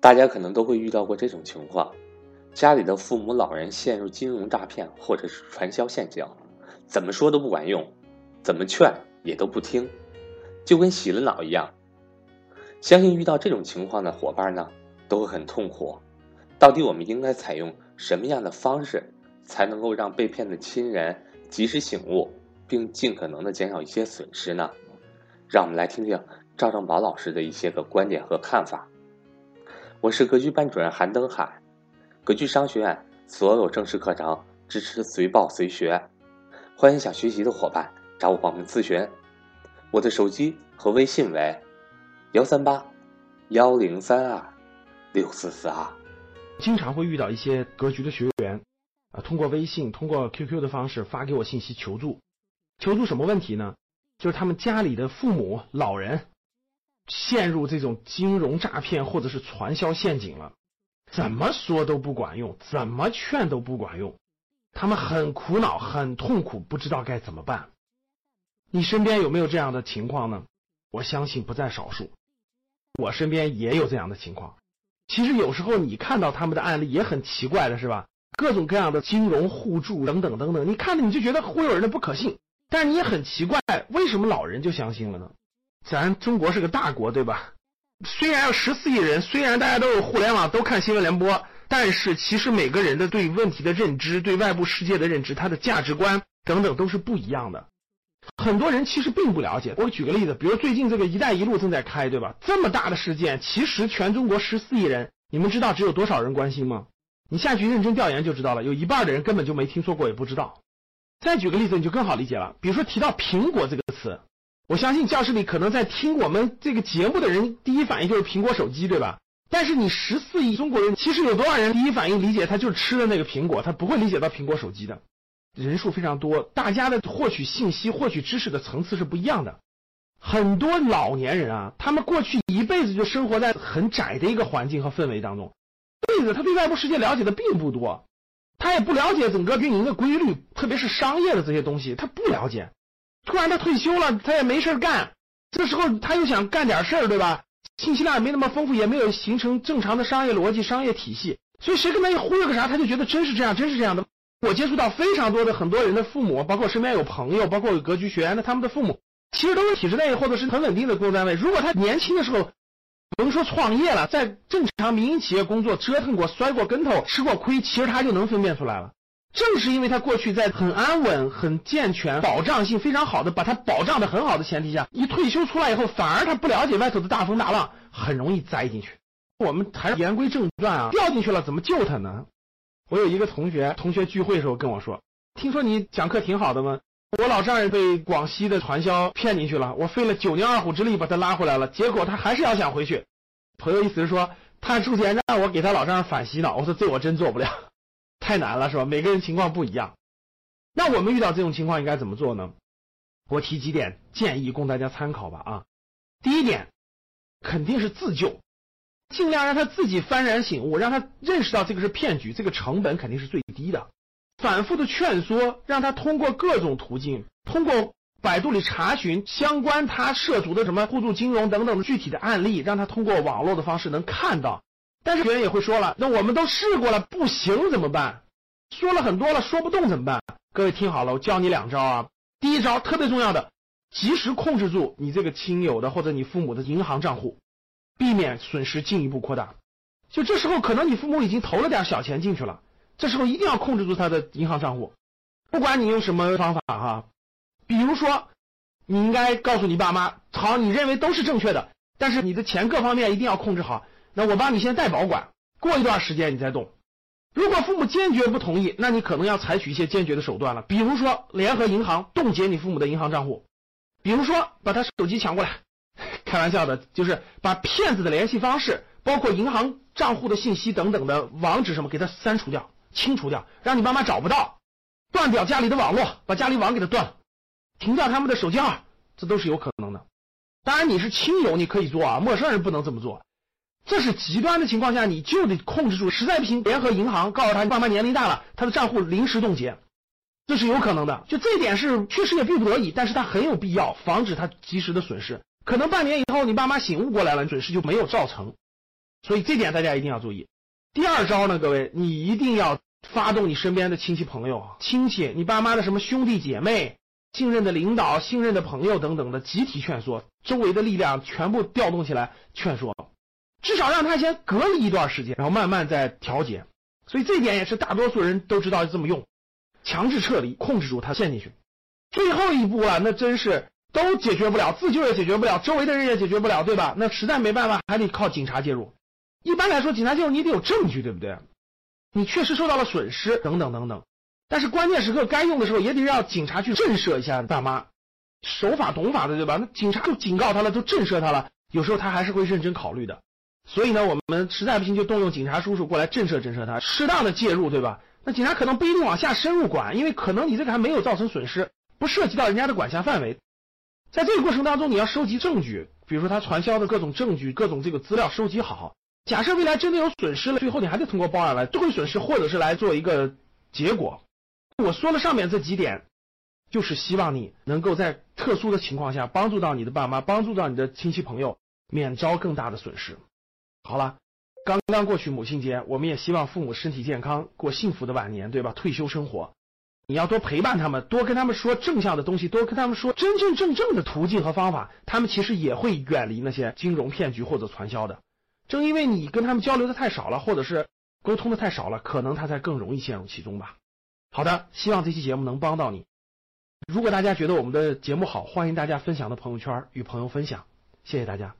大家可能都会遇到过这种情况：家里的父母老人陷入金融诈骗或者是传销陷阱，怎么说都不管用，怎么劝也都不听，就跟洗了脑一样。相信遇到这种情况的伙伴呢，都会很痛苦。到底我们应该采用什么样的方式，才能够让被骗的亲人及时醒悟，并尽可能的减少一些损失呢？让我们来听听赵正宝老师的一些个观点和看法。我是格局班主任韩登海，格局商学院所有正式课程支持随报随学，欢迎想学习的伙伴找我报名咨询。我的手机和微信为幺三八幺零三二六四四二。经常会遇到一些格局的学员啊，通过微信、通过 QQ 的方式发给我信息求助，求助什么问题呢？就是他们家里的父母老人。陷入这种金融诈骗或者是传销陷阱了，怎么说都不管用，怎么劝都不管用，他们很苦恼，很痛苦，不知道该怎么办。你身边有没有这样的情况呢？我相信不在少数，我身边也有这样的情况。其实有时候你看到他们的案例也很奇怪的是吧？各种各样的金融互助等等等等，你看着你就觉得忽悠人的不可信，但是你也很奇怪，为什么老人就相信了呢？咱中国是个大国，对吧？虽然有十四亿人，虽然大家都有互联网，都看新闻联播，但是其实每个人的对问题的认知、对外部世界的认知、他的价值观等等都是不一样的。很多人其实并不了解。我举个例子，比如最近这个“一带一路”正在开，对吧？这么大的事件，其实全中国十四亿人，你们知道只有多少人关心吗？你下去认真调研就知道了，有一半的人根本就没听说过，也不知道。再举个例子，你就更好理解了。比如说提到“苹果”这个词。我相信教室里可能在听我们这个节目的人，第一反应就是苹果手机，对吧？但是你十四亿中国人，其实有多少人第一反应理解他就是吃的那个苹果，他不会理解到苹果手机的人数非常多。大家的获取信息、获取知识的层次是不一样的。很多老年人啊，他们过去一辈子就生活在很窄的一个环境和氛围当中，辈子他对外部世界了解的并不多，他也不了解整个运营的规律，特别是商业的这些东西，他不了解。突然他退休了，他也没事干，这时候他又想干点事儿，对吧？信息量也没那么丰富，也没有形成正常的商业逻辑、商业体系，所以谁跟他一忽悠个啥，他就觉得真是这样，真是这样的。我接触到非常多的很多人的父母，包括身边有朋友，包括有格局学员的，他们的父母其实都是体制内或者是很稳定的工作单位。如果他年轻的时候，甭说创业了，在正常民营企业工作，折腾过、摔过跟头、吃过亏，其实他就能分辨出来了。正是因为他过去在很安稳、很健全、保障性非常好的，把他保障的很好的前提下，一退休出来以后，反而他不了解外头的大风大浪，很容易栽进去。我们还是言归正传啊，掉进去了怎么救他呢？我有一个同学，同学聚会的时候跟我说，听说你讲课挺好的吗？我老丈人被广西的传销骗进去了，我费了九牛二虎之力把他拉回来了，结果他还是要想回去。朋友意思是说，他之前让我给他老丈人反洗脑，我说这我真做不了。太难了，是吧？每个人情况不一样。那我们遇到这种情况应该怎么做呢？我提几点建议供大家参考吧。啊，第一点，肯定是自救，尽量让他自己幡然醒悟，让他认识到这个是骗局，这个成本肯定是最低的。反复的劝说，让他通过各种途径，通过百度里查询相关他涉足的什么互助金融等等的具体的案例，让他通过网络的方式能看到。但是别人也会说了，那我们都试过了，不行怎么办？说了很多了，说不动怎么办？各位听好了，我教你两招啊。第一招特别重要的，及时控制住你这个亲友的或者你父母的银行账户，避免损失进一步扩大。就这时候，可能你父母已经投了点小钱进去了，这时候一定要控制住他的银行账户，不管你用什么方法哈。比如说，你应该告诉你爸妈，好，你认为都是正确的，但是你的钱各方面一定要控制好。那我帮你先代保管，过一段时间你再动。如果父母坚决不同意，那你可能要采取一些坚决的手段了，比如说联合银行冻结你父母的银行账户，比如说把他手机抢过来，开玩笑的，就是把骗子的联系方式，包括银行账户的信息等等的网址什么，给他删除掉、清除掉，让你妈妈找不到，断掉家里的网络，把家里网给他断了，停掉他们的手机号，这都是有可能的。当然你是亲友，你可以做啊，陌生人不能这么做。这是极端的情况下，你就得控制住。实在不行，联合银行告诉他爸妈年龄大了，他的账户临时冻结，这是有可能的。就这一点是确实也逼不得已，但是他很有必要防止他及时的损失。可能半年以后你爸妈醒悟过来了，损失就没有造成。所以这点大家一定要注意。第二招呢，各位，你一定要发动你身边的亲戚朋友、亲戚，你爸妈的什么兄弟姐妹、信任的领导、信任的朋友等等的集体劝说，周围的力量全部调动起来劝说，至少让他先隔离一段时间，然后慢慢再调节。所以这一点也是大多数人都知道这么用，强制撤离，控制住他陷进去。最后一步啊，那真是都解决不了，自救也解决不了，周围的人也解决不了，对吧？那实在没办法，还得靠警察介入。一般来说，警察介入你得有证据，对不对？你确实受到了损失，等等等等。但是关键时刻该用的时候，也得让警察去震慑一下大妈，守法懂法的，对吧？那警察就警告他了，就震慑他了，有时候他还是会认真考虑的。所以呢，我们实在不行就动用警察叔叔过来震慑震慑他，适当的介入，对吧？那警察可能不一定往下深入管，因为可能你这个还没有造成损失。不涉及到人家的管辖范围，在这个过程当中，你要收集证据，比如说他传销的各种证据、各种这个资料收集好。假设未来真的有损失了，最后你还得通过报案来追回损失，或者是来做一个结果。我说了上面这几点，就是希望你能够在特殊的情况下帮助到你的爸妈，帮助到你的亲戚朋友，免遭更大的损失。好了，刚刚过去母亲节，我们也希望父母身体健康，过幸福的晚年，对吧？退休生活。你要多陪伴他们，多跟他们说正向的东西，多跟他们说真真正正的途径和方法，他们其实也会远离那些金融骗局或者传销的。正因为你跟他们交流的太少了，或者是沟通的太少了，可能他才更容易陷入其中吧。好的，希望这期节目能帮到你。如果大家觉得我们的节目好，欢迎大家分享到朋友圈与朋友分享，谢谢大家。